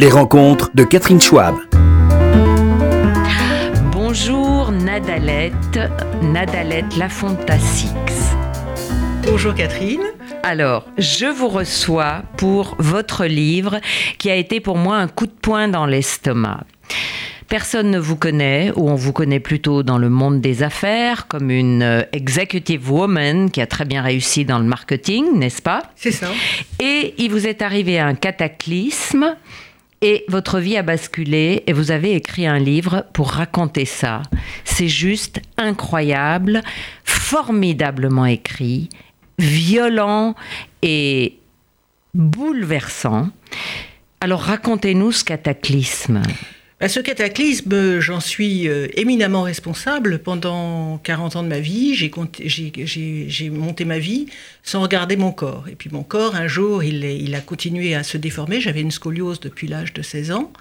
Les rencontres de Catherine Schwab. Bonjour Nadalette, Nadalette Lafontasix. Bonjour Catherine. Alors, je vous reçois pour votre livre qui a été pour moi un coup de poing dans l'estomac. Personne ne vous connaît, ou on vous connaît plutôt dans le monde des affaires, comme une euh, executive woman qui a très bien réussi dans le marketing, n'est-ce pas? C'est ça. Et il vous est arrivé un cataclysme, et votre vie a basculé, et vous avez écrit un livre pour raconter ça. C'est juste incroyable, formidablement écrit, violent et bouleversant. Alors racontez-nous ce cataclysme. Ce cataclysme, j'en suis euh, éminemment responsable. Pendant 40 ans de ma vie, j'ai monté ma vie sans regarder mon corps. Et puis mon corps, un jour, il, il a continué à se déformer. J'avais une scoliose depuis l'âge de 16 ans.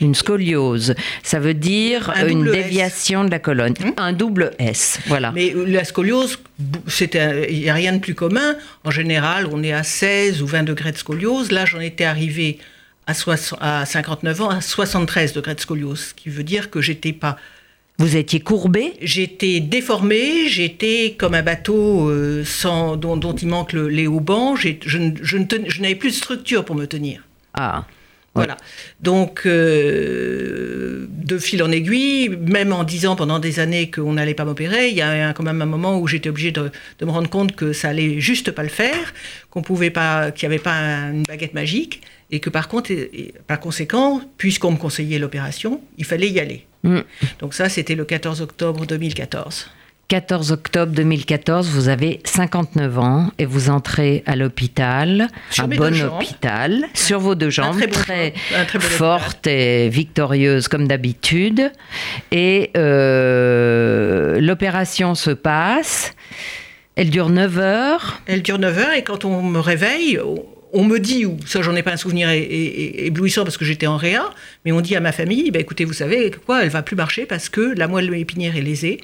Une scoliose, ça veut dire une déviation de la colonne. Hum? Un double S, voilà. Mais la scoliose, il n'y a rien de plus commun. En général, on est à 16 ou 20 degrés de scoliose. Là, j'en étais arrivé à, à 59 ans à 73 degrés de scoliose, ce qui veut dire que j'étais pas vous étiez courbé? J'étais déformé, j'étais comme un bateau euh, sans, dont, il manque le, les haubans. Je, je, je n'avais plus de structure pour me tenir. Ah. Voilà. Donc, euh, de fil en aiguille, même en disant pendant des années qu'on n'allait pas m'opérer, il y a quand même un moment où j'étais obligée de, me rendre compte que ça allait juste pas le faire, qu'on pouvait pas, qu'il n'y avait pas une baguette magique, et que par contre, par conséquent, puisqu'on me conseillait l'opération, il fallait y aller. Mm. Donc ça, c'était le 14 octobre 2014. 14 octobre 2014, vous avez 59 ans et vous entrez à l'hôpital, un bon hôpital, sur vos deux jambes, très, forte et victorieuse comme d'habitude. Et euh, l'opération se passe. Elle dure 9 heures. Elle dure 9 heures et quand on me réveille, on me dit, ou ça j'en ai pas un souvenir éblouissant parce que j'étais en réa, mais on dit à ma famille, bah, écoutez, vous savez quoi, elle va plus marcher parce que la moelle épinière est lésée.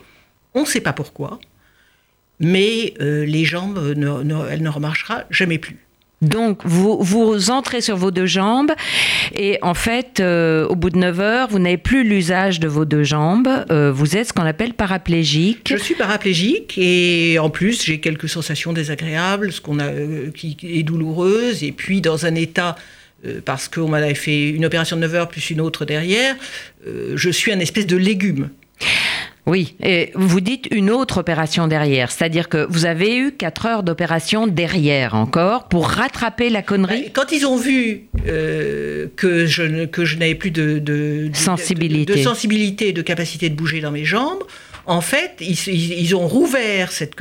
On ne sait pas pourquoi, mais euh, les jambes, elle ne remarchera jamais plus. Donc, vous, vous entrez sur vos deux jambes et en fait, euh, au bout de 9 heures, vous n'avez plus l'usage de vos deux jambes. Euh, vous êtes ce qu'on appelle paraplégique. Je suis paraplégique et en plus, j'ai quelques sensations désagréables, ce qu'on a, qui est douloureuse et puis dans un état parce qu'on m'a fait une opération de 9 heures plus une autre derrière, je suis un espèce de légume. Oui, et vous dites une autre opération derrière, c'est-à-dire que vous avez eu 4 heures d'opération derrière encore pour rattraper la connerie Quand ils ont vu euh, que je, que je n'avais plus de, de, sensibilité. de, sensibilité et de capacité de bouger dans mes jambes, en fait, ils, ont rouvert cette,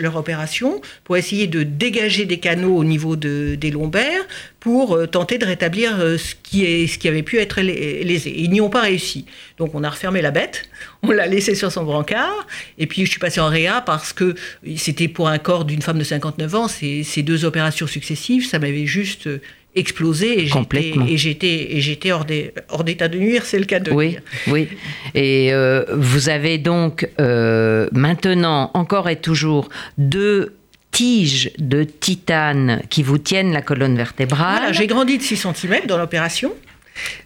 leur opération pour essayer de dégager des canaux au niveau des lombaires pour euh, tenter de rétablir euh, ce qui, est, ce qui avait pu être lésé. Ils n'y ont pas réussi. Donc on a refermé la bête, on l'a laissé sur son brancard, et puis je suis passée en réa parce que c'était pour un corps d'une femme de 59 ans, ces, ces deux opérations successives, ça m'avait juste explosé et j'étais et j'étais hors d'état de nuire, c'est le cas de oui, dire. Oui, et euh, vous avez donc euh, maintenant encore et toujours deux tiges de titane qui vous tiennent la colonne vertébrale. J'ai grandi de 6 cm dans l'opération.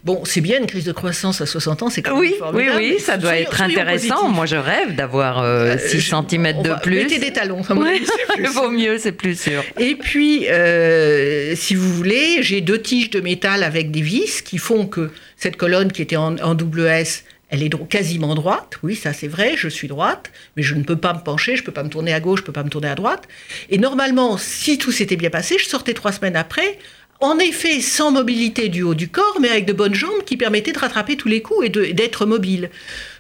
Bon, c'est bien une crise de croissance à 60 ans, c'est quand oui, même formidable. Oui, oui, ça doit être intéressant. Moi, je rêve d'avoir 6 euh, euh, cm de plus. Mettez des talons, ça vaut mieux, c'est plus sûr. Et puis, euh, si vous voulez, j'ai deux tiges de métal avec des vis qui font que cette colonne qui était en, double S, elle est quasiment droite, oui, ça c'est vrai, je suis droite, mais je ne peux pas me pencher, je ne peux pas me tourner à gauche, je ne peux pas me tourner à droite. Et normalement, si tout s'était bien passé, je sortais trois semaines après, en effet sans mobilité du haut du corps, mais avec de bonnes jambes qui permettaient de rattraper tous les coups et d'être mobile.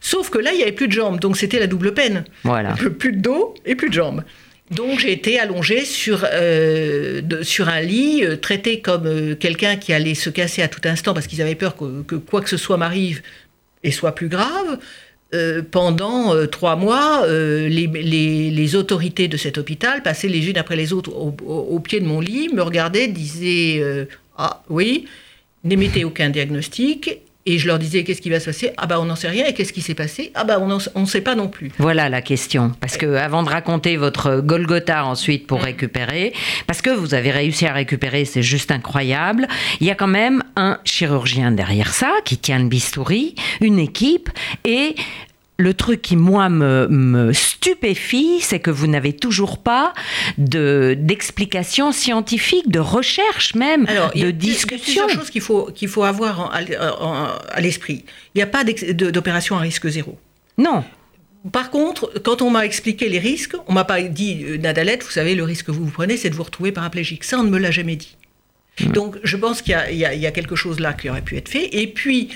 Sauf que là, il n'y avait plus de jambes, donc c'était la double peine. Voilà. Plus de dos et plus de jambes. Donc j'ai été allongée sur, euh, sur un lit, euh, traité comme euh, quelqu'un qui allait se casser à tout instant parce qu'ils avaient peur que, quoi que ce soit m'arrive et soit plus grave. Euh, pendant euh, trois mois, euh, les, autorités de cet hôpital passaient les unes après les autres au, pied de mon lit, me regardaient, disaient Ah oui, n'émettez aucun diagnostic Et je leur disais qu'est-ce qui va se passer? Ah bah on n'en sait rien. Et qu'est-ce qui s'est passé? Ah bah on ne sait pas non plus. Voilà la question. Parce que avant de raconter votre Golgotha ensuite pour récupérer, parce que vous avez réussi à récupérer, c'est juste incroyable. Il y a quand même un chirurgien derrière ça qui tient le bistouri, une équipe et le truc qui, moi, me, stupéfie, c'est que vous n'avez toujours pas d'explication scientifique, de recherche même, de discussion. Il y a plusieurs choses qu'il faut, qu'il faut avoir à l'esprit. Il n'y a pas d'opération à risque zéro. Non. Par contre, quand on m'a expliqué les risques, on m'a pas dit, euh, Nadalette, vous savez, le risque que vous, vous prenez, c'est de vous retrouver paraplégique. Ça, on ne me l'a jamais dit. Hmm. Donc, je pense qu'il y, y, a quelque chose là qui aurait pu être fait. Et puis,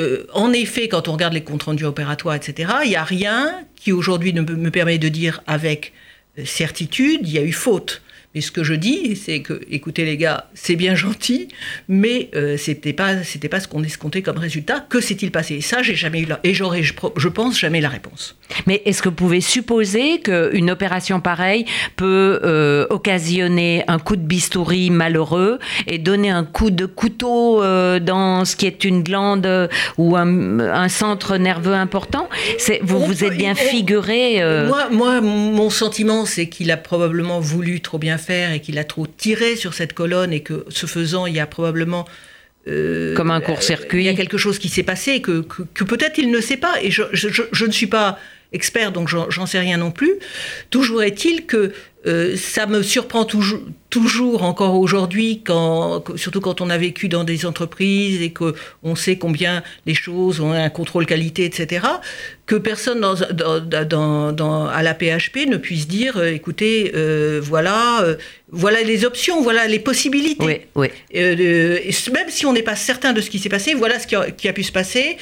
euh, en effet, quand on regarde les comptes rendus opératoires, etc., il n'y a rien qui aujourd'hui ne me permet de dire avec euh, certitude, il y a eu faute. Mais ce que je dis, c'est que, écoutez les gars, c'est bien gentil, mais euh, c'était pas, c'était pas ce qu'on escomptait comme résultat. Que s'est-il passé? Ça, j'ai jamais eu la, et j'aurais, je, pense, jamais la réponse. Mais est-ce que vous pouvez supposer qu'une opération pareille peut euh, occasionner un coup de bistouri malheureux et donner un coup de couteau euh, dans ce qui est une glande ou un, centre nerveux important? C'est, Vous vous êtes bien figuré moi, moi, mon sentiment, c'est qu'il a probablement voulu trop bien faire et qu'il a trop tiré sur cette colonne et que ce faisant, il y a probablement euh, comme un court-circuit. Il y a quelque chose qui s'est passé que, que, peut-être il ne sait pas. Et je, je, ne suis pas expert, donc j'en sais rien non plus. Toujours est-il que euh, ça me surprend toujours, toujours encore aujourd'hui, quand, surtout quand on a vécu dans des entreprises et qu'on sait combien les choses ont un contrôle qualité, etc., que personne dans, dans, dans, à la PHP ne puisse dire, euh, écoutez, euh, voilà, voilà les options, voilà les possibilités. Oui, même si on n'est pas certain de ce qui s'est passé, voilà ce qui a, qui a pu se passer,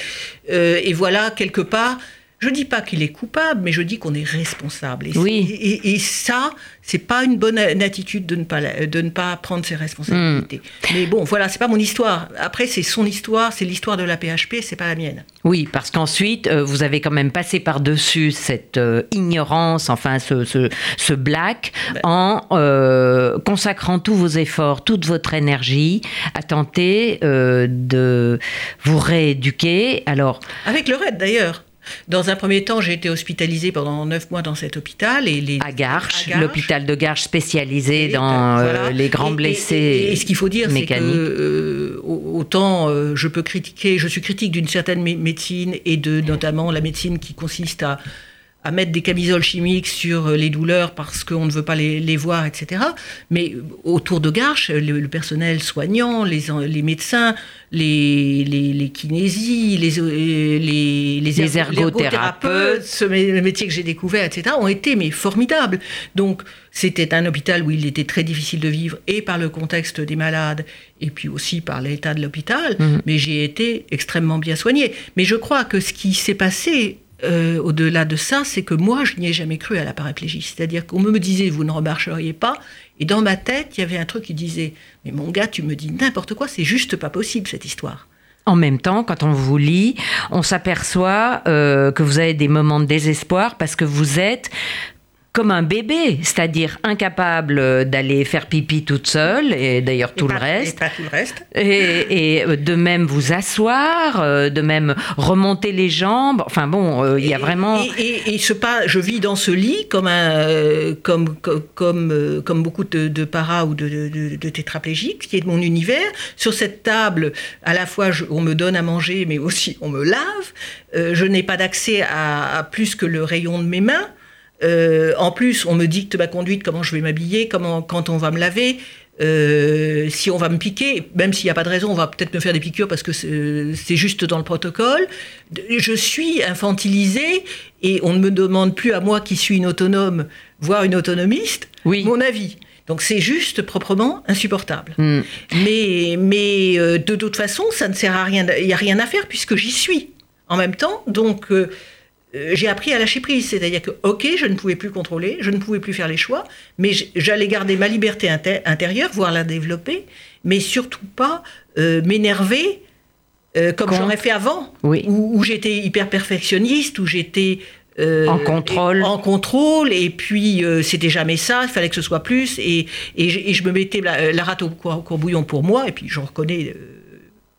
et voilà quelque part je ne dis pas qu'il est coupable, mais je dis qu'on est responsable. Et, oui. et, et ça, c'est pas une bonne attitude de ne pas, de ne pas prendre ses responsabilités. Hmm. Mais bon, voilà, c'est pas mon histoire. Après, c'est son histoire, c'est l'histoire de la PHP, c'est pas la mienne. Oui, parce qu'ensuite, euh, vous avez quand même passé par-dessus cette euh, ignorance, enfin, ce, ce, black, ben. en euh, consacrant tous vos efforts, toute votre énergie à tenter de vous rééduquer. Alors. Avec le RAID d'ailleurs. Dans un premier temps, j'ai été hospitalisée pendant neuf mois dans cet hôpital. Et les, à Garches, l'hôpital de Garches spécialisé dans euh, les grands blessés. Et, ce qu'il faut dire, c'est que euh, autant euh, je peux critiquer, je suis critique d'une certaine médecine et de notamment la médecine qui consiste à à mettre des camisoles chimiques sur les douleurs parce qu'on ne veut pas les, voir, etc. Mais autour de Garches, le, personnel soignant, les, les médecins, les, les, les kinésies, les, les, les, ergothérapeutes, ce métier que j'ai découvert, etc., ont été mais formidables. Donc, c'était un hôpital où il était très difficile de vivre, et par le contexte des malades, et puis aussi par l'état de l'hôpital, mmh. mais j'ai été extrêmement bien soigné. Mais je crois que ce qui s'est passé euh, au-delà de ça, c'est que moi, je n'y ai jamais cru à la paraplégie. C'est-à-dire qu'on me disait, vous ne remarcheriez pas. Et dans ma tête, il y avait un truc qui disait, mais mon gars, tu me dis n'importe quoi, c'est juste pas possible cette histoire. En même temps, quand on vous lit, on s'aperçoit euh, que vous avez des moments de désespoir parce que vous êtes comme un bébé, c'est-à-dire incapable d'aller faire pipi toute seule, et d'ailleurs tout, le reste. Et pas tout le reste. Et, euh, de même vous asseoir, euh, de même remonter les jambes. Enfin bon, euh, il y a vraiment. Et, ce pas, je vis dans ce lit comme un, comme, comme, comme, beaucoup de, de paras ou de, de, tétraplégiques, qui est mon univers. Sur cette table, à la fois on me donne à manger, mais aussi on me lave. je n'ai pas d'accès à, à plus que le rayon de mes mains. Euh, en plus, on me dicte ma conduite, comment je vais m'habiller, comment, quand on va me laver, euh, si on va me piquer, même s'il n'y a pas de raison, on va peut-être me faire des piqûres parce que c'est juste dans le protocole. Je suis infantilisée et on ne me demande plus à moi qui suis une autonome, voire une autonomiste, mon avis. Donc c'est juste proprement insupportable. Hmm. Mais, mais euh, de toute façon, ça ne sert à rien. Il n'y a rien à faire puisque j'y suis en même temps. Donc euh, j'ai appris à lâcher prise. C'est-à-dire que, ok, je ne pouvais plus contrôler, je ne pouvais plus faire les choix, mais j'allais garder ma liberté intérieure, voire la développer, mais surtout pas euh, m'énerver euh, comme j'aurais fait avant, où, j'étais hyper perfectionniste, où j'étais en contrôle. en contrôle, et puis c'était jamais ça, il fallait que ce soit plus, et, et, je, me mettais la, rate au courbouillon pour moi, et puis je reconnais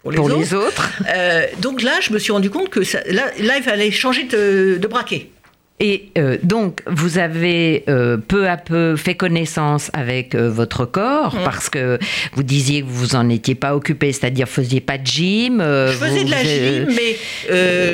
pour les Pour autres. les autres. Euh, donc là, je me suis rendu compte que ça- là, là, il fallait changer de, de braquet. Et euh, donc, vous avez euh, peu à peu fait connaissance avec euh, votre corps Mm. parce que vous disiez que vous vous en étiez pas occupé, c'est-à-dire faisiez pas de gym. Je faisais vous- de la gym, mais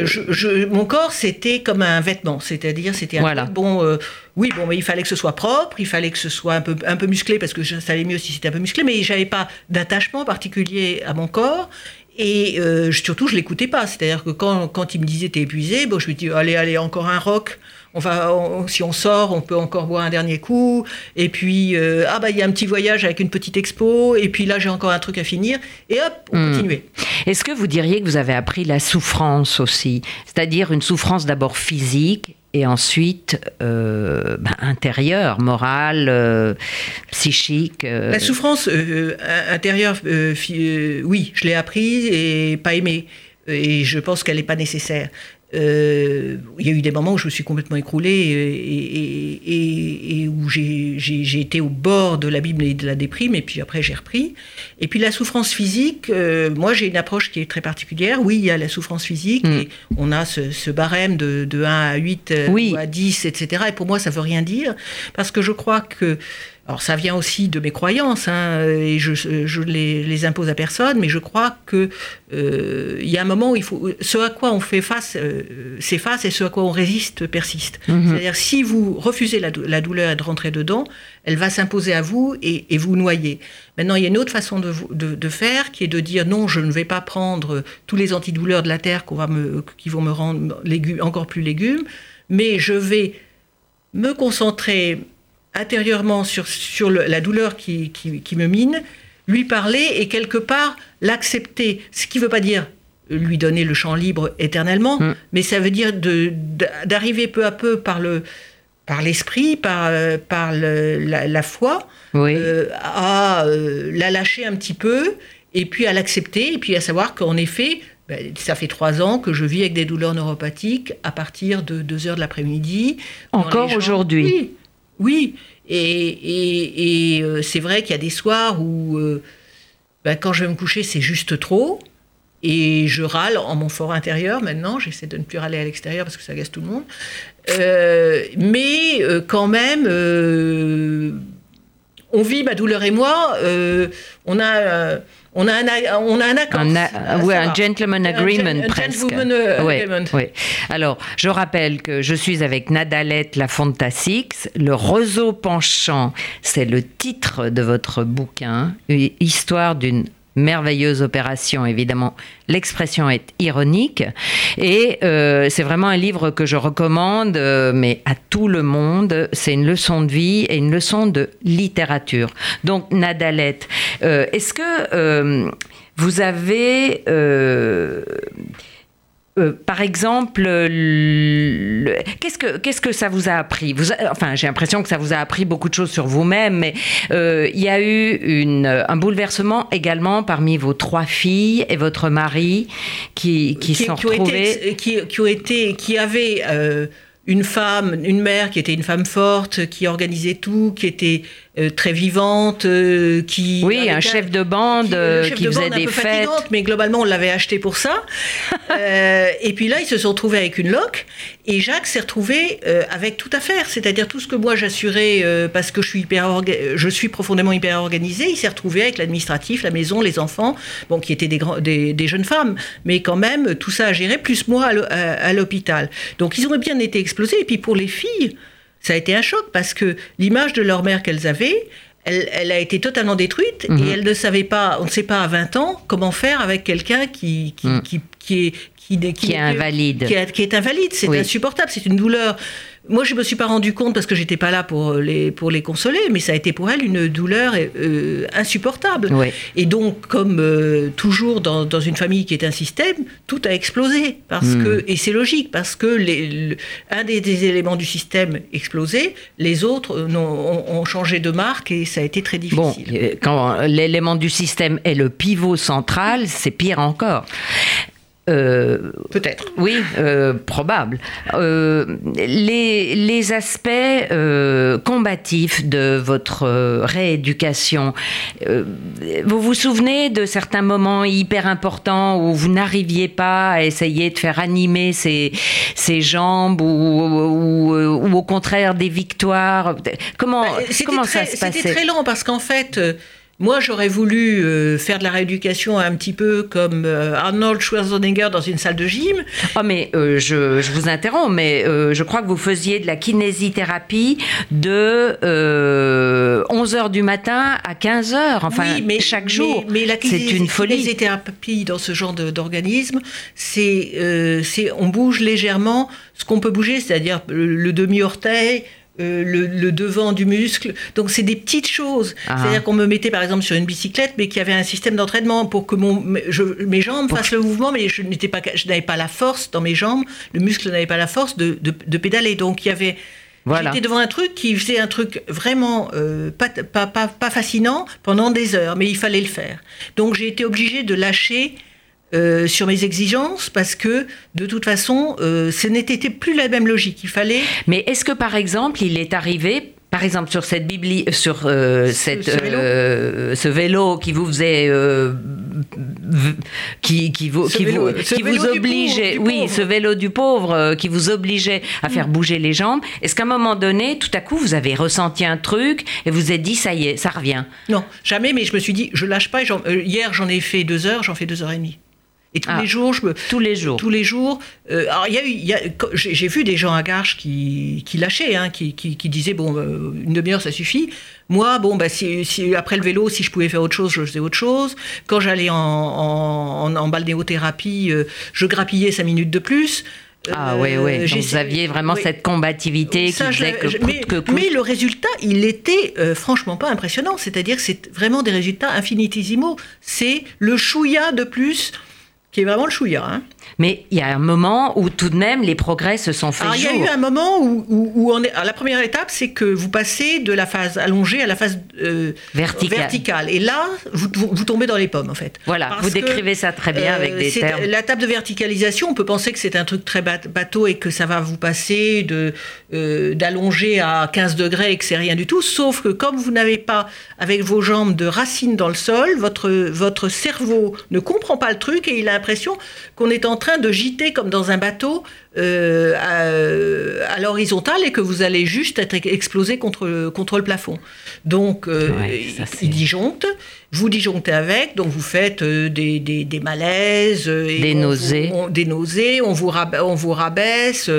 je- je- mon corps, c'était comme un vêtement. C'est-à-dire, c'était un Voilà. bon. oui, bon, mais il fallait que ce soit propre, il fallait que ce soit un peu, un peu musclé, parce que ça allait mieux si c'était un peu musclé, mais j'avais pas d'attachement particulier à mon corps. Et euh, surtout, je l'écoutais pas. C'est-à-dire que quand, quand il me disait t'es épuisé, bon, je lui dis allez, allez, encore un rock. On va, on- si on sort, on peut encore boire un dernier coup. Et puis, euh, ah bah il y a un petit voyage avec une petite expo. Et puis là, j'ai encore un truc à finir. Et hop, on Hmm. continuait. Est-ce que vous diriez que vous avez appris la souffrance aussi? C'est-à-dire une souffrance d'abord physique et ensuite euh, ben, intérieure, morale, euh, psychique euh, La souffrance intérieure, oui, je l'ai apprise et pas aimée. Et je pense qu'elle n'est pas nécessaire. Euh, Il y a eu des moments où je me suis complètement écroulée et, et- et- et où j'ai- été au bord de l'abîme et de la déprime, et puis après j'ai repris. Et puis la souffrance physique, euh, moi j'ai une approche qui est très particulière. Oui, il y a la souffrance physique, Mm. et on a ce, ce barème de, de 1 à 8 euh, Oui. ou à 10, etc. Et pour moi, ça veut rien dire, parce que je crois que alors ça vient aussi de mes croyances, hein, et je, je les, les impose à personne, mais je crois que euh, il y a un moment où il faut, ce à quoi on fait face euh, s'efface et ce à quoi on résiste persiste. Mhm. C'est-à-dire si vous refusez la, la douleur et de rentrer dedans, elle va s'imposer à vous et, et vous noyer. Maintenant, il y a une autre façon de, de, de faire qui est de dire non, je ne vais pas prendre tous les antidouleurs de la terre qu'on va me, qui vont me rendre légumes, encore plus légumes, mais je vais me concentrer intérieurement sur, sur le- la douleur qui, qui, qui me mine, lui parler et quelque part l'accepter. Ce qui ne veut pas dire lui donner le champ libre éternellement, Mm. mais ça veut dire d'arriver peu à peu par le par l'esprit, par, euh, par le- la, la foi, Oui. euh, à euh, la lâcher un petit peu, et puis à l'accepter, et puis à savoir qu'en effet, ben, ça fait trois ans que je vis avec des douleurs neuropathiques à partir de 2 heures de l'après-midi. Encore aujourd'hui Oui, oui. Et, et- et, euh, c'est vrai qu'il y a des soirs où, euh, ben, quand je vais me coucher, c'est juste trop. Et je râle en mon fort intérieur maintenant. J'essaie de ne plus râler à l'extérieur parce que ça agace tout le monde. Euh, mais quand même, on vit ma douleur et moi. euh, on a, euh, on a un, on a un accord. Un, a- Ah, ouais, un gentleman agreement un presque. gentleman, euh, Ouais, agreement. ouais. Alors, je rappelle que je suis avec Nadalette Lafonta Six. Le roseau penchant, c'est le titre de votre bouquin, une histoire d'une merveilleuse opération. Évidemment, l'expression est ironique. Et euh, c'est vraiment un livre que je recommande, euh, mais à tout le monde. C'est une leçon de vie et une leçon de littérature. Donc, Nadalette, euh, est-ce que euh, vous avez... euh, euh, par exemple, le- qu'est-ce que qu'est-ce que ça vous a appris vous a- Enfin, j'ai l'impression que ça vous a appris beaucoup de choses sur vous-même, mais euh, il y a eu une, un bouleversement également parmi vos trois filles et votre mari qui, qui, sont ont retrouvés. été, qui, qui ont été, qui avaient euh, une femme, une mère qui était une femme forte, qui organisait tout, qui était euh, très vivante, euh, qui Oui, un chef de bande qui, euh, chef qui de faisait bande un des peu fêtes. mais globalement on l'avait acheté pour ça. Euh, et puis là, ils se sont retrouvés avec une loque, et Jacques s'est retrouvé euh, avec tout à faire, c'est-à-dire tout ce que moi j'assurais euh, parce que je suis hyper, je suis profondément hyper organisée. Il s'est retrouvé avec l'administratif, la maison, les enfants, bon, qui étaient des, grands, des, des jeunes femmes, mais quand même tout ça à gérer, plus moi à l'hô- à à l'hôpital. Donc ils ont bien été explosés. Et puis pour les filles, ça a été un choc parce que l'image de leur mère qu'elles avaient, elle, elle a été totalement détruite Mhm. et elles ne savaient pas, on ne sait pas à 20 ans comment faire avec quelqu'un qui, qui, Mhm. qui, qui est, qui, est invalide. Qui est, qui est invalide. C'est Oui. insupportable, c'est une douleur. Moi, je me suis pas rendu compte parce que j'étais pas là pour les, pour les consoler, mais ça a été pour elle une douleur euh, insupportable. Oui. Et donc, comme euh, toujours dans, dans une famille qui est un système, tout a explosé. Parce Hmm. que, et c'est logique, parce que les, le- un des, des éléments du système explosé, les autres euh, n'ont- ont, ont changé de marque et ça a été très difficile. Bon, quand l'élément du système est le pivot central, c'est pire encore. Euh, Peut-être. Oui, euh, probable. Euh, les, les aspects euh, combatifs de votre euh, rééducation, euh, vous vous souvenez de certains moments hyper importants où vous n'arriviez pas à essayer de faire animer ces, ces jambes ou, ou, ou au contraire des victoires? Comment, Bah, c'était comment très- ça se C'était passait? très lent parce qu'en fait, moi j'aurais voulu euh, faire de la rééducation un petit peu comme euh, Arnold Schwarzenegger dans une salle de gym. Oh mais euh, je, je vous interromps, mais je crois que vous faisiez de la kinésithérapie de 11h du matin à 15h, enfin Oui, mais, chaque jour. Mais, la c'est une folie. kinésithérapie dans ce genre d'organisme, c'est, c'est, on bouge légèrement ce qu'on peut bouger, c'est-à-dire le, le demi-orteil. Euh, le, le devant du muscle. Donc, c'est des petites choses. Ah. C'est-à-dire qu'on me mettait, par exemple, sur une bicyclette, mais qu'il y avait un système d'entraînement pour que mon, je- mes jambes fassent le mouvement, mais je, n'étais pas, je n'avais pas la force dans mes jambes, le muscle n'avait pas la force de, de, de pédaler. Donc, il y avait Voilà. J'étais devant un truc qui faisait un truc vraiment euh, pas, pas, pas, pas fascinant pendant des heures, mais il fallait le faire. Donc j'ai été obligée de lâcher euh, sur mes exigences parce que de toute façon, euh, ce n'était plus la même logique. Il fallait. Mais est-ce que par exemple, il est arrivé par exemple, sur cette bibli, sur euh, cette, ce vélo euh, ce vélo qui vous faisait, euh, qui, qui vous, Ce qui vélo- vous, qui vous obligeait, pauvre, oui, ce vélo du pauvre qui vous obligeait à faire bouger les jambes. Est-ce qu'à un moment donné, tout à coup, vous avez ressenti un truc et vous êtes dit, ça y est, ça revient? Non, jamais, mais je me suis dit, je lâche pas. hier, j'en ai fait deux heures, j'en fais deux heures et demie. Et tous Ah. les jours, je me, Tous les jours. Tous les jours. euh, alors, il y a eu, y a- j'ai vu des gens à Garches qui, qui lâchaient, hein, qui, qui, qui disaient bon, euh, une demi-heure ça suffit. Moi, bon, bah, si, si- après le vélo, si je pouvais faire autre chose, je faisais autre chose. Quand j'allais en, en, en, en balnéothérapie, euh, je grappillais cinq minutes de plus. Ah oui, oui. Donc vous aviez vraiment oui. cette combativité Ça, qui faisait que je- mais, que coûte. mais le résultat, il était euh, franchement pas impressionnant. C'est-à-dire que c'est vraiment des résultats infinitésimaux. C'est le chouïa de plus qui est vraiment le chouïa. Hein. Mais il y a un moment où tout de même les progrès se sont faits Alors, il y a eu un moment où, où, où on est. alors, la première étape, c'est que vous passez de la phase allongée à la phase euh, Verticale. verticale. Et là, vous, vous, vous tombez dans les pommes, en fait. Voilà, Parce vous que, décrivez ça très bien avec euh, des c'est- termes. La table de verticalisation, on peut penser que c'est un truc très bat- bateau et que ça va vous passer de euh, d'allonger à 15 degrés et que c'est rien du tout. Sauf que comme vous n'avez pas avec vos jambes de racines dans le sol, votre votre cerveau ne comprend pas le truc et il a l'impression qu'on est en train de gîter comme dans un bateau euh, à, à l'horizontale et que vous allez juste être explosé contre le, contre le plafond. Donc, euh, Ouais, ça, c'est- il disjoncte, vous disjonctez avec, donc vous faites euh, des, des, des malaises, et Des on nausées. on- des nausées, on vous, on vous rabaisse,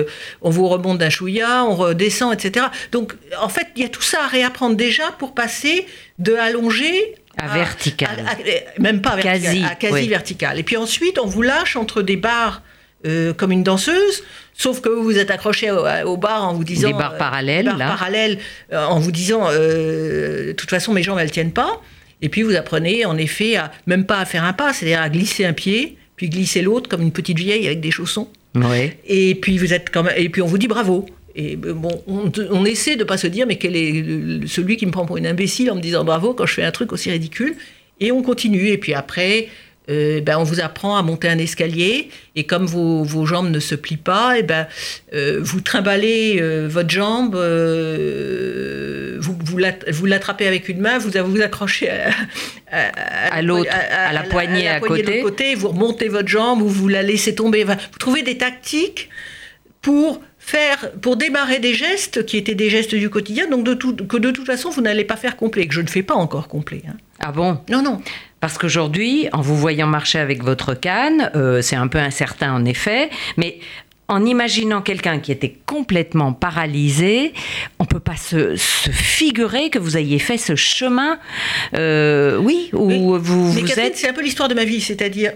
on vous remonte d'un chouïa, on redescend, etc. Donc, en fait, il y a tout ça à réapprendre déjà pour passer de allongé À vertical. à- à- même pas vertical, Quasi, à quasi oui. Et puis ensuite, on vous lâche entre des barres euh, comme une danseuse, sauf que vous vous êtes accroché au, au bar en vous disant... Des barres euh, parallèles, des barres là. parallèles, euh, en vous disant, euh, de toute façon, mes jambes, elles tiennent pas. Et puis vous apprenez, en effet, à même pas à faire un pas, c'est-à-dire à glisser un pied, puis glisser l'autre comme une petite vieille avec des chaussons. Oui. Et puis vous êtes quand même, et puis on vous dit bravo. Et euh, bon, on, on essaie de pas se dire mais quel est celui qui me prend pour une imbécile en me disant bravo quand je fais un truc aussi ridicule. Et on continue. Et puis après, euh, ben on vous apprend à monter un escalier. Et comme vos, vos jambes ne se plient pas, et ben euh, vous trimballez euh, votre jambe, vous, vous l'att- vous l'attrapez avec une main, vous vous accrochez à, À l'autre, à la poignée à de côté. vous remontez votre jambe ou vous la laissez tomber. Enfin, vous trouvez des tactiques pour faire, pour démarrer des gestes qui étaient des gestes du quotidien, donc de tout, que de toute façon vous n'allez pas faire complet, que je ne fais pas encore complet. hein. Ah bon? Non, non. Parce qu'aujourd'hui, en vous voyant marcher avec votre canne, euh, c'est un peu incertain en effet, mais en imaginant quelqu'un qui était complètement paralysé, on peut pas se, se figurer que vous ayez fait ce chemin, euh, oui, où Mais- vous, Mais vous Catherine, êtes... c'est un peu l'histoire de ma vie, c'est-à-dire,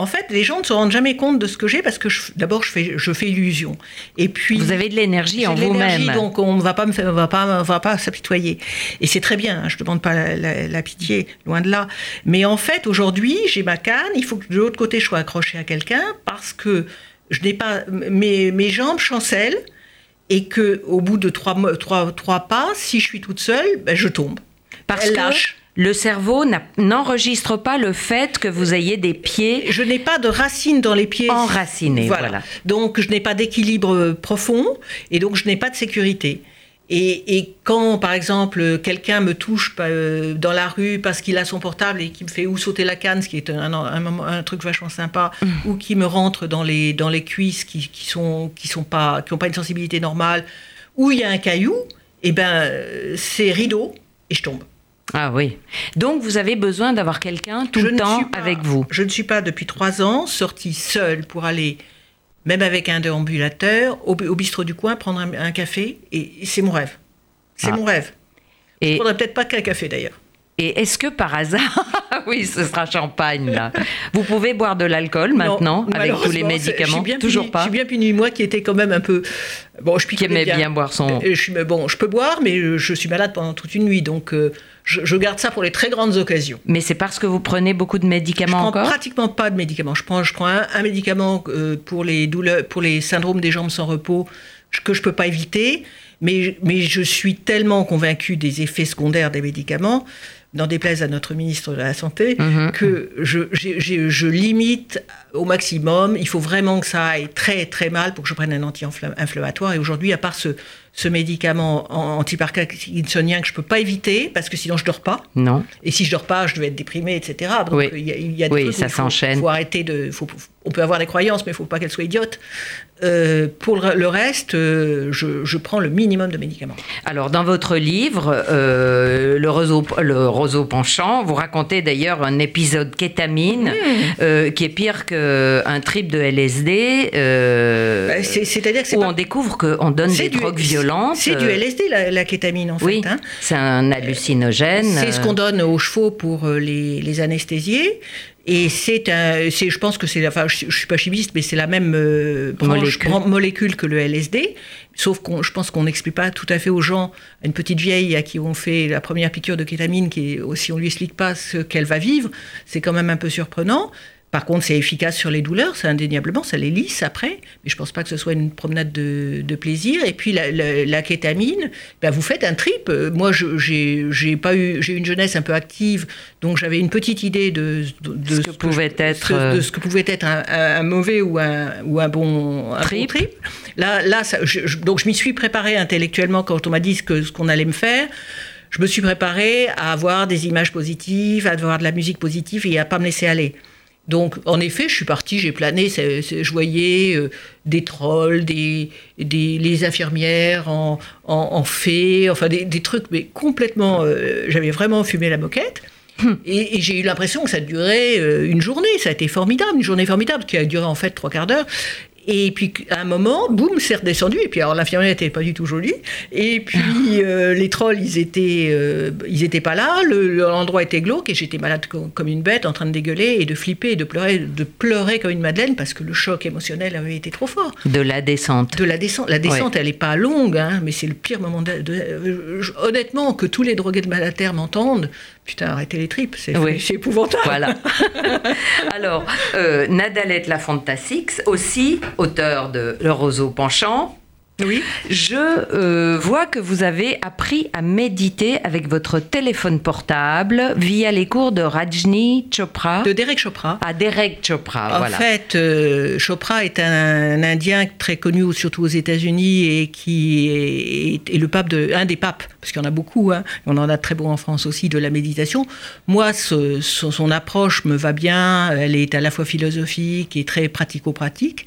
en fait, les gens ne se rendent jamais compte de ce que j'ai parce que d'abord je fais, je fais illusion, et puis Vous avez de l'énergie en vous-même. donc on ne va pas me faire, on va pas, on va pas s'apitoyer. Et c'est très bien. hein, je ne demande pas la, la- la pitié, loin de là. Mais en fait, aujourd'hui, j'ai ma canne. Il faut que de l'autre côté, je sois accroché à quelqu'un parce que je n'ai pas mes, mes jambes chancellent et que au bout de trois, mo- trois, trois pas, si je suis toute seule, ben, je tombe. Parce Elle que, lâche. Le cerveau n'enregistre pas le fait que vous ayez des pieds Je n'ai pas de racines dans les pieds. enracinés. Voilà. Donc je n'ai pas d'équilibre euh, profond et donc je n'ai pas de sécurité. Et, et quand, par exemple, quelqu'un me touche euh, dans la rue parce qu'il a son portable et qui me fait ou sauter la canne, ce qui est un, un, moment- un truc vachement sympa, ou qui me rentre dans les, dans les cuisses qui, qui sont, qui sont pas, qui ont pas une sensibilité normale, ou il y a un caillou, et ben euh, c'est rideau et je tombe. Ah oui. Donc vous avez besoin d'avoir quelqu'un tout Je le temps pas- avec vous. Je ne suis pas depuis trois ans sortie seule pour aller, même avec un déambulateur, au, au bistrot du coin, prendre un, un café. Et c'est mon rêve. C'est Ah. mon rêve. Je Et, ne prendrais peut-être pas qu'un café d'ailleurs. et est-ce que par hasard, oui, ce sera champagne là. Vous pouvez boire de l'alcool maintenant Non, avec tous les je médicaments bien Toujours puni- pas. Je suis bien puni, moi qui étais quand même un peu. Bon, je Qui picolais aimait bien boire son. Euh, Je suis, bon, je peux boire, mais je, je suis malade pendant toute une nuit. Donc, euh, je, je garde ça pour les très grandes occasions. Mais c'est parce que vous prenez beaucoup de Je médicaments prends encore pratiquement pas de médicaments. Je prends, je prends un, un médicament euh, pour les douleurs, pour les syndromes des jambes sans repos je- que je peux pas éviter. Mais, mais je suis tellement convaincu des effets secondaires des médicaments, n'en déplaise à notre ministre de la Santé, Mhm. que je, je limite au maximum. Il faut vraiment que ça aille très très mal pour que je prenne un anti-inflammatoire. Et aujourd'hui, à part ce, ce médicament an- antiparkinsonien que je peux pas éviter, parce que sinon je dors pas. Non. Et si je dors pas, je vais être déprimé, etc. Donc Oui. il y a, il y a des Oui, où ça il faut- s'enchaîne. faut arrêter de. faut- on peut avoir des croyances, mais il faut pas qu'elles soient idiotes. Euh, pour le, reste, euh, je, je prends le minimum de médicaments. Alors, dans votre livre, euh, le, roseau, le roseau penchant, vous racontez d'ailleurs un épisode kétamine euh, qui est pire qu'un trip de LSD. euh, Bah, c'est- C'est-à-dire que c'est où pas- on découvre qu'on donne des du- drogues violentes. C'est du euh, LSD, la, la kétamine, en Oui, fait. hein. c'est un hallucinogène. C'est ce euh, qu'on donne aux chevaux pour euh, les, les anesthésier. Et c'est un, c'est, je pense que c'est, enfin, je, je suis pas chimiste, mais c'est la même euh, branche- Molécule. que le LSD. Sauf qu'on, je pense qu'on n'explique pas tout à fait aux gens, à une petite vieille à qui on fait la première piqûre de kétamine, qui si on lui explique pas ce qu'elle va vivre, c'est quand même un peu surprenant. Par contre, c'est efficace sur les douleurs, c'est indéniablement, ça les lisse après, mais je pense pas que ce soit une promenade de, de plaisir. Et puis la, la- la kétamine, ben vous faites un trip. Moi, j'ai pas eu, j'ai eu une jeunesse un peu active, donc j'avais une petite idée de, de, de Ce que pouvait je- être, ce- de ce que pouvait être un, un- un mauvais ou un, ou un bon un bon Trip. trip. Là, là, ça- je- je- donc je m'y suis préparée intellectuellement quand on m'a dit ce que ce qu'on allait me faire. Je me suis préparée à avoir des images positives, à avoir de la musique positive et à pas me laisser aller. Donc, en effet, je suis partie, j'ai plané, je voyais euh, des trolls, des, des, les infirmières en, en, en fées, enfin des, des trucs, mais complètement. euh, J'avais vraiment fumé la moquette. Et, et j'ai eu l'impression que ça durait euh, une journée. Ça a été formidable, une journée formidable qui a duré en fait trois quarts d'heure. Et puis à un moment, boum, c'est redescendu. Et puis alors l'infirmière n'était pas du tout jolie. Et puis euh, les trolls, ils étaient, euh, ils étaient pas là. Le- L'endroit était glauque et j'étais malade co- comme une bête, en train de dégueuler et de flipper et de pleurer, de pleurer comme une madeleine parce que le choc émotionnel avait été trop fort. de la descente. De la descente, la descente, elle est pas longue, hein, mais c'est le pire moment. De, de- euh, honnêtement, que tous les drogués de Malaterre m'entendent, putain, arrêtez les tripes, c'est Oui. épouvantable. Voilà. Alors, euh, Nadalette La Fantasix, aussi auteur de Le roseau penchant. Oui. Je euh, vois que vous avez appris à méditer avec votre téléphone portable via les cours de Rajni Chopra De Derek Chopra. à Derek Chopra. En voilà. fait, euh, Chopra est un, Indien très connu, surtout aux États-Unis, et qui est, est le pape de, un des papes, parce qu'il y en a beaucoup, hein, on en a très beau en France aussi, de la méditation. Moi, ce- son, son approche me va bien, elle est à la fois philosophique et très pratico-pratique.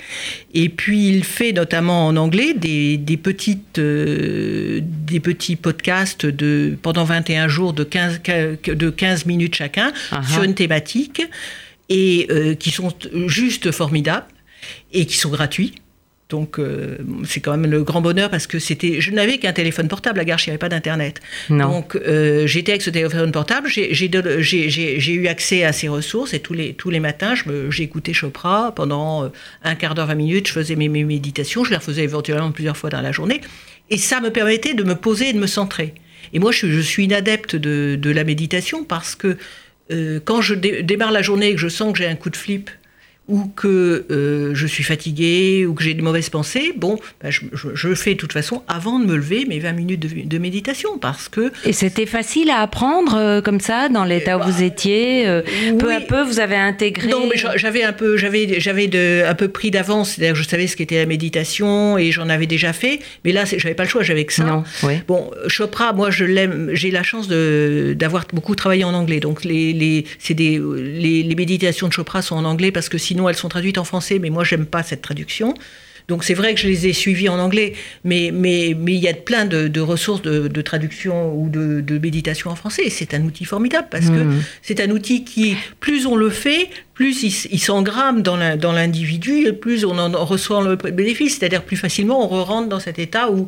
Et puis, il fait notamment en anglais des, des petites, euh, des petits podcasts de, pendant 21 jours de 15, de 15 minutes chacun Ah ah. sur une thématique et euh, qui sont juste formidables et qui sont gratuits. Donc euh, c'est quand même le grand bonheur parce que c'était, je n'avais qu'un téléphone portable à Garches, il n'y avait pas d'internet. Donc euh, j'étais avec ce téléphone portable, j'ai, eu accès à ces ressources et tous les, tous les matins, j'écoutais Chopra pendant euh, un quart d'heure, 20 minutes, je faisais mes, mes méditations, je les refaisais éventuellement plusieurs fois dans la journée et ça me permettait de me poser et de me centrer. Et moi, je, je suis une adepte de, de la méditation parce que euh, quand je dé- démarre la journée et que je sens que j'ai un coup de flip ou que euh, je suis fatigué ou que j'ai des mauvaises pensées, bon, ben, je, je, je, fais de toute façon avant de me lever mes 20 minutes de, de méditation parce que... Et c'était facile à apprendre euh, comme ça dans l'état où bah, vous étiez euh, Peu à peu, vous avez intégré Non, mais j'avais un peu, j'avais, j'avais de, un peu pris d'avance, c'est-à-dire je savais ce qu'était la méditation et j'en avais déjà fait, mais là, j'avais pas le choix, j'avais que ça. Non, oui. Bon, Chopra, moi, je l'aime, j'ai la chance de, d'avoir beaucoup travaillé en anglais, donc les, les, c'est des, les, les méditations de Chopra sont en anglais parce que sinon elles sont traduites en français, mais moi j'aime pas cette traduction. Donc c'est vrai que je les ai suivies en anglais, mais mais mais il y a plein de, de ressources de, de, traduction ou de, de, méditation en français. C'est un outil formidable parce mmh. que c'est un outil qui, plus on le fait, plus il, il s'engramme dans l'individu et plus on en reçoit le bénéfice. C'est-à-dire plus facilement on rentre dans cet état où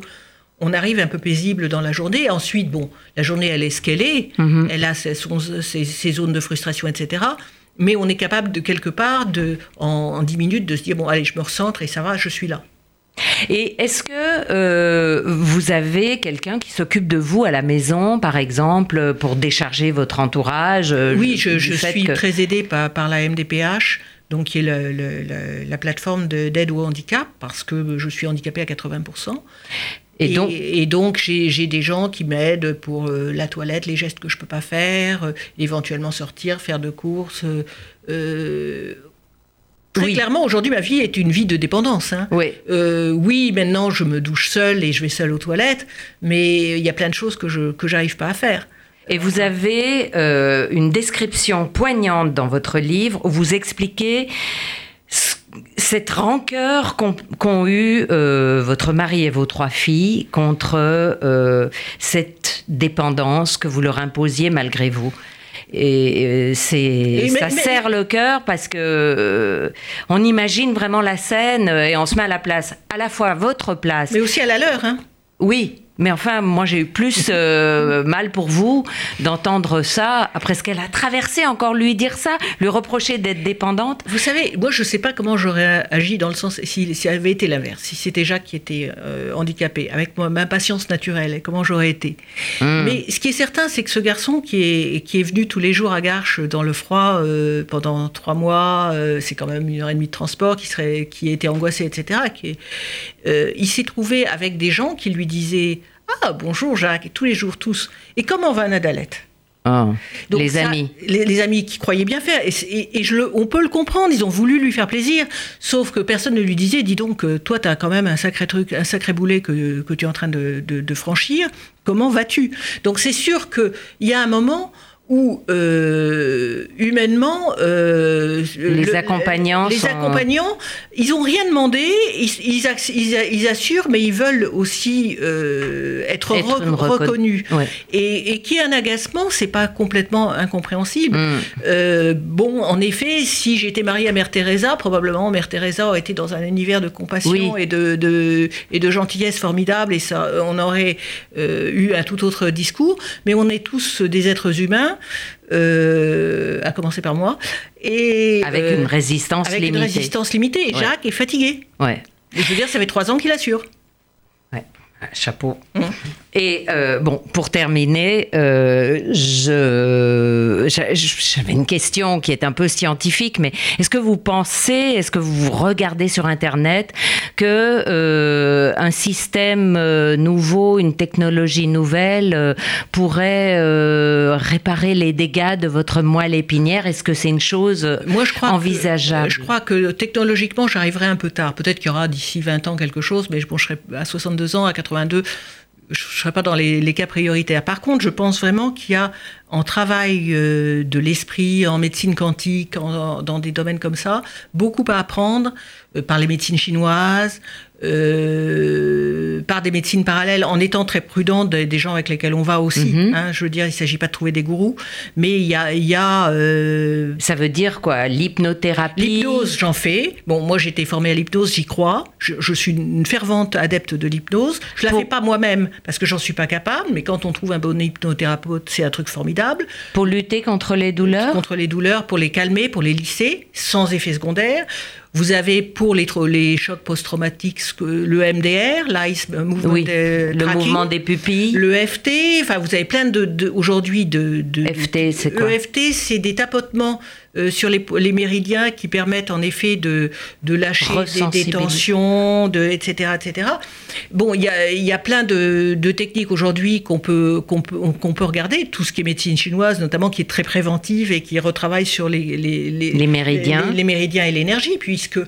on arrive un peu paisible dans la journée. Ensuite, bon, la journée, elle est ce qu'elle est. Mmh. Elle a ses, ses, ses, zones de frustration, etc mais on est capable de quelque part, de, en, en 10 minutes, de se dire, bon, allez, je me recentre et ça va, je suis là. Et est-ce que euh, vous avez quelqu'un qui s'occupe de vous à la maison, par exemple, pour décharger votre entourage euh, Oui, je, je suis que... très aidée par, par la MDPH, donc qui est le, le, la, la, plateforme d'aide au handicap, parce que je suis handicapée à 80%. Et donc, et, et donc j'ai des gens qui m'aident pour euh, la toilette, les gestes que je peux pas faire, euh, éventuellement sortir, faire de courses. Euh, très oui. clairement, aujourd'hui, ma vie est une vie de dépendance. Hein. Oui. oui, maintenant, je me douche seule et je vais seule aux toilettes, mais il y a plein de choses que je que j'arrive pas à faire. Et vous avez une description poignante dans votre livre où vous expliquez cette rancœur qu'ont qu eu euh, votre mari et vos trois filles contre euh, cette dépendance que vous leur imposiez malgré vous. Et c'est ça mais, serre le cœur parce que euh, on imagine vraiment la scène et on se met à la place, à la fois votre place, mais aussi à la leur. Hein. Oui, mais enfin, moi j'ai eu plus euh, mal pour vous d'entendre ça après ce qu'elle a traversé, encore lui dire ça, lui reprocher d'être dépendante. Vous savez, moi je ne sais pas comment j'aurais agi dans le sens si, si avait été l'inverse, si c'était Jacques qui était euh, handicapé, avec moi, ma patience naturelle, comment j'aurais été. Mmh. Mais ce qui est certain, c'est que ce garçon qui est, qui est venu tous les jours à Garches dans le froid euh, pendant trois mois, c'est quand même une heure et demie de transport, qui, serait, qui était angoissé, etc., qui est, euh, il s'est trouvé avec des gens qui lui disaient ah, bonjour Jacques, tous les jours, tous. Et comment va Nadalette? Oh, Donc les ça, amis. Les, les, amis qui croyaient bien faire. Et, et, et je le, on peut le comprendre, ils ont voulu lui faire plaisir. Sauf que personne ne lui disait, dis donc, euh, toi, tu as quand même un sacré truc, un sacré boulet que, que tu es en train de, de, de franchir. Comment vas-tu? Donc c'est sûr qu'il y a un moment où euh, humainement euh, les le, accompagnants les sont... accompagnants ils ont rien demandé ils, ils, ils, ils assurent mais ils veulent aussi euh, être, être re reconnus ouais. et, et qui est un agacement c'est pas complètement incompréhensible mm. bon en effet si j'étais mariée à Mère Teresa probablement Mère Teresa aurait été dans un univers de compassion oui. et de, de, et de gentillesse formidable et ça on aurait eu un tout autre discours mais on est tous des êtres humains euh, à commencer par moi. Et, avec euh, une résistance avec limitée. une résistance limitée. Et ouais. Jacques est fatigué. Ouais. Et je veux dire, ça fait trois ans qu'il assure. Ouais. Chapeau. Mmh. Et euh, bon, pour terminer, euh, je, j'avais une question qui est un peu scientifique, mais est-ce que vous pensez, est-ce que vous regardez sur Internet que euh, un système euh, nouveau, une technologie nouvelle euh, pourrait euh, réparer les dégâts de votre moelle épinière? Est-ce que c'est une chose Moi, je crois envisageable? que, Je crois que technologiquement, j'arriverai un peu tard. Peut-être qu'il y aura d'ici 20 ans quelque chose, mais bon, je serai à 62 ans, à 82 je ne serai pas dans les, cas prioritaires. Par contre, je pense vraiment qu'il y a en travail euh, de l'esprit, en médecine quantique, dans des domaines comme ça, beaucoup à apprendre euh, par les médecines chinoises, euh, par des médecines parallèles, en étant très prudent des, des gens avec lesquels on va aussi. Mm -hmm. hein, je veux dire, il ne s'agit pas de trouver des gourous, mais il y a... Il y a euh... Ça veut dire quoi? L'hypnothérapie? L'hypnose, j'en fais. Bon, moi j'ai été formée à l'hypnose, j'y crois. Je, je, suis une fervente adepte de l'hypnose. Je ne la fais pas moi-même, parce que j'en suis pas capable, mais quand on trouve un bon hypnothérapeute, c'est un truc formidable. Pour lutter contre les douleurs? Contre les douleurs, pour les calmer, pour les lisser, sans effet secondaire. Vous avez pour les, les chocs post-traumatiques le MDR, l'ICE, mouvement le mouvement des pupilles, le FT. Enfin, vous avez plein de, aujourd'hui de, de, FT, c'est quoi EFT, c'est des tapotements euh, sur les, les, méridiens qui permettent en effet de, de lâcher des, tensions, de, etc., etc. Bon, il y a, y a, plein de, de techniques aujourd'hui qu'on peut, qu'on peut, qu'on peut regarder, tout ce qui est médecine chinoise notamment, qui est très préventive et qui retravaille sur les, les, les, méridiens. Les, méridiens et l'énergie, puisque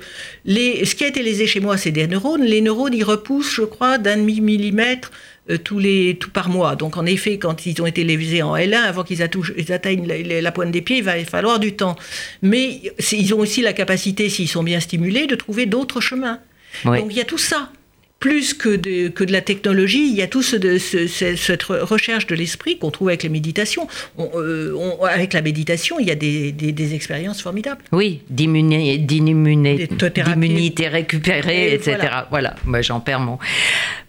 les, ce qui a été lésé chez moi, c'est des neurones. Les neurones, ils repoussent, je crois, d'un demi-millimètre tous les, tout par mois. Donc en effet, quand ils ont été lésés en L1, avant qu'ils atteignent la, pointe des pieds, il va falloir du temps. Mais ils ont aussi la capacité, s'ils sont bien stimulés, de trouver d'autres chemins. Donc il y a tout ça plus que de, que de la technologie, il y a tout ce, de, cette recherche de l'esprit qu'on trouve avec les méditations. Euh, avec la méditation, il y a des, des, expériences formidables. Oui, d'immunité récupérée, etc. Voilà, moi j'en perds mon...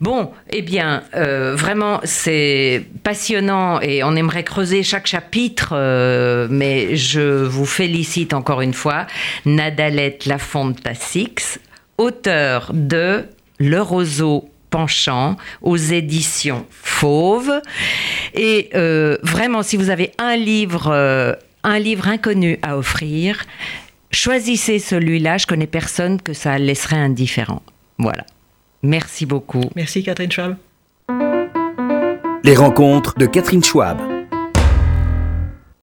Bon, eh bien, euh, vraiment, c'est passionnant et on aimerait creuser chaque chapitre, euh, mais je vous félicite encore une fois. Nadalette Lafontassix, auteur de le roseau penchant aux éditions Fauve. Et euh, vraiment, si vous avez un livre, euh, un livre inconnu à offrir, choisissez celui-là. Je connais personne que ça laisserait indifférent. Voilà. Merci beaucoup. Merci Catherine Schwab. Les rencontres de Catherine Schwab.